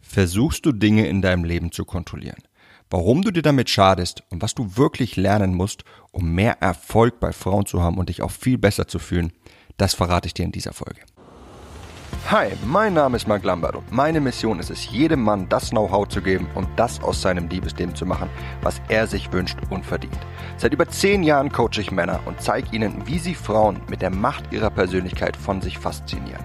Versuchst du Dinge in deinem Leben zu kontrollieren? Warum du dir damit schadest und was du wirklich lernen musst, um mehr Erfolg bei Frauen zu haben und dich auch viel besser zu fühlen, das verrate ich dir in dieser Folge. Hi, mein Name ist Mark Lambert und meine Mission ist es, jedem Mann das Know-how zu geben und das aus seinem Liebesleben zu machen, was er sich wünscht und verdient. Seit über zehn Jahren coache ich Männer und zeige ihnen, wie sie Frauen mit der Macht ihrer Persönlichkeit von sich faszinieren.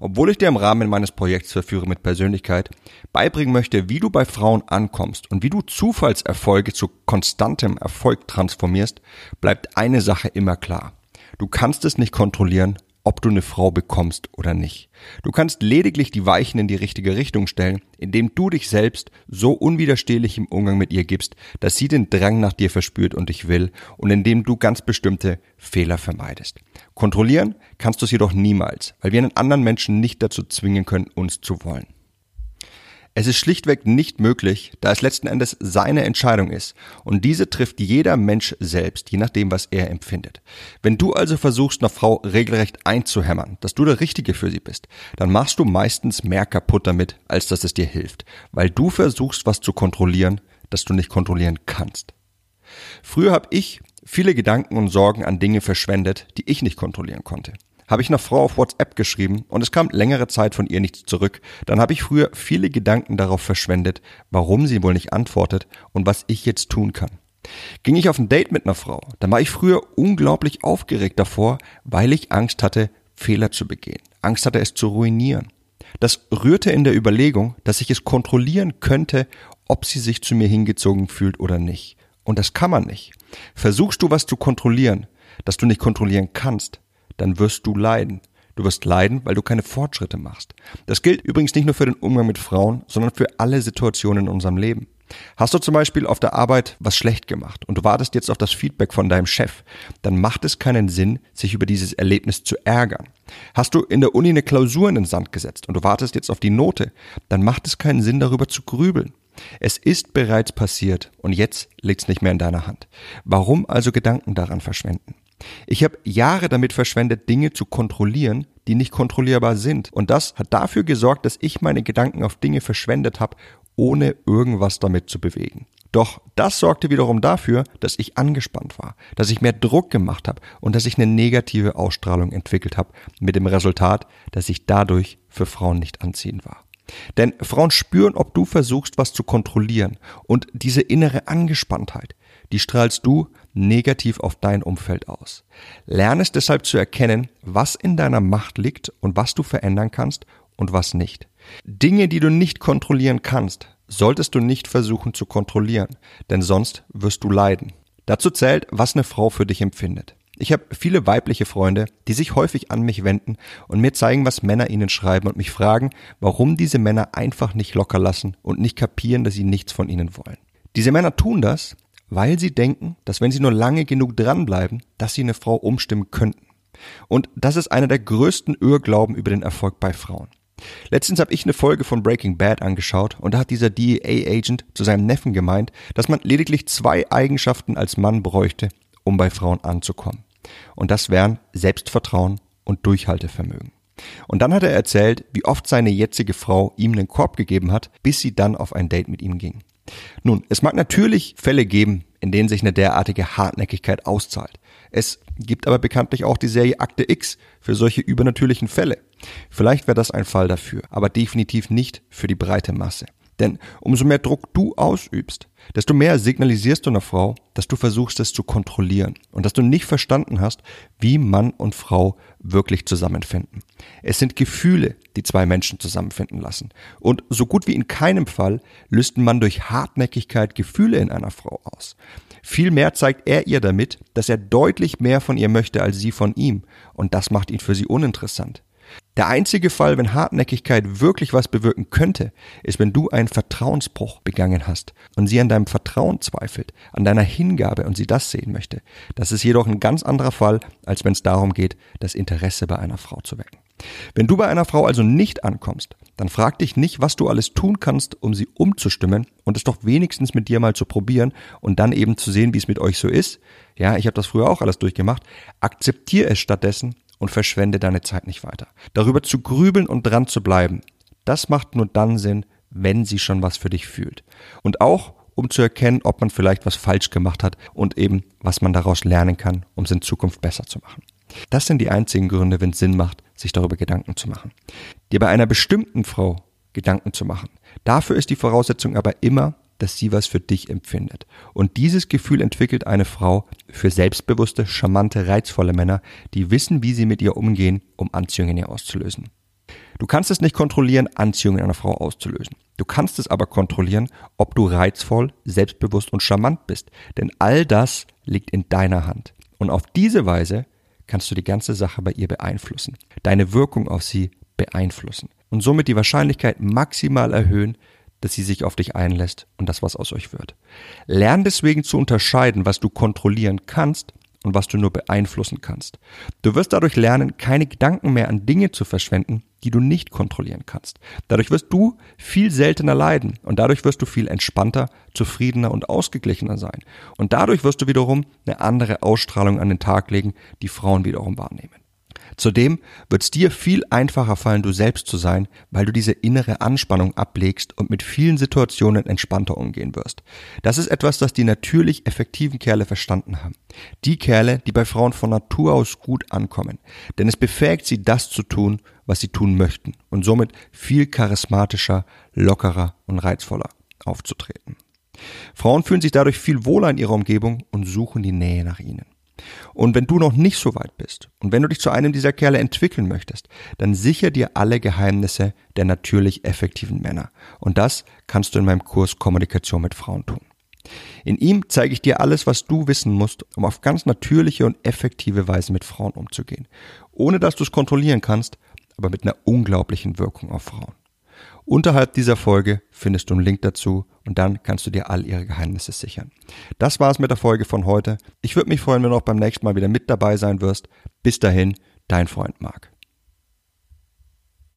Obwohl ich dir im Rahmen meines Projekts Verführe mit Persönlichkeit beibringen möchte, wie du bei Frauen ankommst und wie du Zufallserfolge zu konstantem Erfolg transformierst, bleibt eine Sache immer klar. Du kannst es nicht kontrollieren, ob du eine Frau bekommst oder nicht. Du kannst lediglich die Weichen in die richtige Richtung stellen, indem du dich selbst so unwiderstehlich im Umgang mit ihr gibst, dass sie den Drang nach dir verspürt und dich will und indem du ganz bestimmte Fehler vermeidest. Kontrollieren kannst du es jedoch niemals, weil wir einen anderen Menschen nicht dazu zwingen können, uns zu wollen. Es ist schlichtweg nicht möglich, da es letzten Endes seine Entscheidung ist und diese trifft jeder Mensch selbst, je nachdem, was er empfindet. Wenn du also versuchst, einer Frau regelrecht einzuhämmern, dass du der Richtige für sie bist, dann machst du meistens mehr kaputt damit, als dass es dir hilft, weil du versuchst, was zu kontrollieren, das du nicht kontrollieren kannst. Früher habe ich viele Gedanken und Sorgen an Dinge verschwendet, die ich nicht kontrollieren konnte habe ich einer Frau auf WhatsApp geschrieben und es kam längere Zeit von ihr nichts zurück. Dann habe ich früher viele Gedanken darauf verschwendet, warum sie wohl nicht antwortet und was ich jetzt tun kann. Ging ich auf ein Date mit einer Frau, dann war ich früher unglaublich aufgeregt davor, weil ich Angst hatte, Fehler zu begehen. Angst hatte, es zu ruinieren. Das rührte in der Überlegung, dass ich es kontrollieren könnte, ob sie sich zu mir hingezogen fühlt oder nicht. Und das kann man nicht. Versuchst du was zu kontrollieren, das du nicht kontrollieren kannst, dann wirst du leiden. Du wirst leiden, weil du keine Fortschritte machst. Das gilt übrigens nicht nur für den Umgang mit Frauen, sondern für alle Situationen in unserem Leben. Hast du zum Beispiel auf der Arbeit was schlecht gemacht und du wartest jetzt auf das Feedback von deinem Chef, dann macht es keinen Sinn, sich über dieses Erlebnis zu ärgern. Hast du in der Uni eine Klausur in den Sand gesetzt und du wartest jetzt auf die Note, dann macht es keinen Sinn, darüber zu grübeln. Es ist bereits passiert und jetzt liegt's nicht mehr in deiner Hand. Warum also Gedanken daran verschwenden? Ich habe Jahre damit verschwendet, Dinge zu kontrollieren, die nicht kontrollierbar sind. Und das hat dafür gesorgt, dass ich meine Gedanken auf Dinge verschwendet habe, ohne irgendwas damit zu bewegen. Doch das sorgte wiederum dafür, dass ich angespannt war, dass ich mehr Druck gemacht habe und dass ich eine negative Ausstrahlung entwickelt habe, mit dem Resultat, dass ich dadurch für Frauen nicht anziehend war. Denn Frauen spüren, ob du versuchst, was zu kontrollieren. Und diese innere Angespanntheit, die strahlst du negativ auf dein Umfeld aus. Lerne es deshalb zu erkennen, was in deiner Macht liegt und was du verändern kannst und was nicht. Dinge, die du nicht kontrollieren kannst, solltest du nicht versuchen zu kontrollieren, denn sonst wirst du leiden. Dazu zählt, was eine Frau für dich empfindet. Ich habe viele weibliche Freunde, die sich häufig an mich wenden und mir zeigen, was Männer ihnen schreiben und mich fragen, warum diese Männer einfach nicht locker lassen und nicht kapieren, dass sie nichts von ihnen wollen. Diese Männer tun das, weil sie denken, dass wenn sie nur lange genug dranbleiben, dass sie eine Frau umstimmen könnten. Und das ist einer der größten Irrglauben über den Erfolg bei Frauen. Letztens habe ich eine Folge von Breaking Bad angeschaut und da hat dieser DEA-Agent zu seinem Neffen gemeint, dass man lediglich zwei Eigenschaften als Mann bräuchte, um bei Frauen anzukommen. Und das wären Selbstvertrauen und Durchhaltevermögen. Und dann hat er erzählt, wie oft seine jetzige Frau ihm einen Korb gegeben hat, bis sie dann auf ein Date mit ihm ging. Nun, es mag natürlich Fälle geben, in denen sich eine derartige Hartnäckigkeit auszahlt. Es gibt aber bekanntlich auch die Serie Akte X für solche übernatürlichen Fälle. Vielleicht wäre das ein Fall dafür, aber definitiv nicht für die breite Masse. Denn umso mehr Druck du ausübst, desto mehr signalisierst du einer Frau, dass du versuchst es zu kontrollieren und dass du nicht verstanden hast, wie Mann und Frau wirklich zusammenfinden. Es sind Gefühle, die zwei Menschen zusammenfinden lassen. Und so gut wie in keinem Fall löst man durch Hartnäckigkeit Gefühle in einer Frau aus. Vielmehr zeigt er ihr damit, dass er deutlich mehr von ihr möchte als sie von ihm, und das macht ihn für sie uninteressant. Der einzige Fall, wenn Hartnäckigkeit wirklich was bewirken könnte, ist, wenn du einen Vertrauensbruch begangen hast und sie an deinem Vertrauen zweifelt, an deiner Hingabe und sie das sehen möchte. Das ist jedoch ein ganz anderer Fall, als wenn es darum geht, das Interesse bei einer Frau zu wecken. Wenn du bei einer Frau also nicht ankommst, dann frag dich nicht, was du alles tun kannst, um sie umzustimmen und es doch wenigstens mit dir mal zu probieren und dann eben zu sehen, wie es mit euch so ist. Ja, ich habe das früher auch alles durchgemacht. Akzeptier es stattdessen und verschwende deine Zeit nicht weiter. Darüber zu grübeln und dran zu bleiben, das macht nur dann Sinn, wenn sie schon was für dich fühlt. Und auch, um zu erkennen, ob man vielleicht was falsch gemacht hat und eben, was man daraus lernen kann, um es in Zukunft besser zu machen. Das sind die einzigen Gründe, wenn es Sinn macht, sich darüber Gedanken zu machen. Dir bei einer bestimmten Frau Gedanken zu machen. Dafür ist die Voraussetzung aber immer, dass sie was für dich empfindet. Und dieses Gefühl entwickelt eine Frau für selbstbewusste, charmante, reizvolle Männer, die wissen, wie sie mit ihr umgehen, um Anziehung in ihr auszulösen. Du kannst es nicht kontrollieren, Anziehung in einer Frau auszulösen. Du kannst es aber kontrollieren, ob du reizvoll, selbstbewusst und charmant bist. Denn all das liegt in deiner Hand. Und auf diese Weise kannst du die ganze Sache bei ihr beeinflussen, deine Wirkung auf sie beeinflussen und somit die Wahrscheinlichkeit maximal erhöhen, dass sie sich auf dich einlässt und das was aus euch wird. Lern deswegen zu unterscheiden, was du kontrollieren kannst und was du nur beeinflussen kannst. Du wirst dadurch lernen, keine Gedanken mehr an Dinge zu verschwenden, die du nicht kontrollieren kannst. Dadurch wirst du viel seltener leiden und dadurch wirst du viel entspannter, zufriedener und ausgeglichener sein. Und dadurch wirst du wiederum eine andere Ausstrahlung an den Tag legen, die Frauen wiederum wahrnehmen. Zudem wird es dir viel einfacher fallen, du selbst zu sein, weil du diese innere Anspannung ablegst und mit vielen Situationen entspannter umgehen wirst. Das ist etwas, das die natürlich effektiven Kerle verstanden haben. Die Kerle, die bei Frauen von Natur aus gut ankommen. Denn es befähigt sie, das zu tun, was sie tun möchten und somit viel charismatischer, lockerer und reizvoller aufzutreten. Frauen fühlen sich dadurch viel wohler in ihrer Umgebung und suchen die Nähe nach ihnen. Und wenn du noch nicht so weit bist und wenn du dich zu einem dieser Kerle entwickeln möchtest, dann sicher dir alle Geheimnisse der natürlich effektiven Männer. Und das kannst du in meinem Kurs Kommunikation mit Frauen tun. In ihm zeige ich dir alles, was du wissen musst, um auf ganz natürliche und effektive Weise mit Frauen umzugehen. Ohne dass du es kontrollieren kannst, aber mit einer unglaublichen Wirkung auf Frauen. Unterhalb dieser Folge findest du einen Link dazu und dann kannst du dir all ihre Geheimnisse sichern. Das war's mit der Folge von heute. Ich würde mich freuen, wenn du auch beim nächsten Mal wieder mit dabei sein wirst. Bis dahin, dein Freund Marc.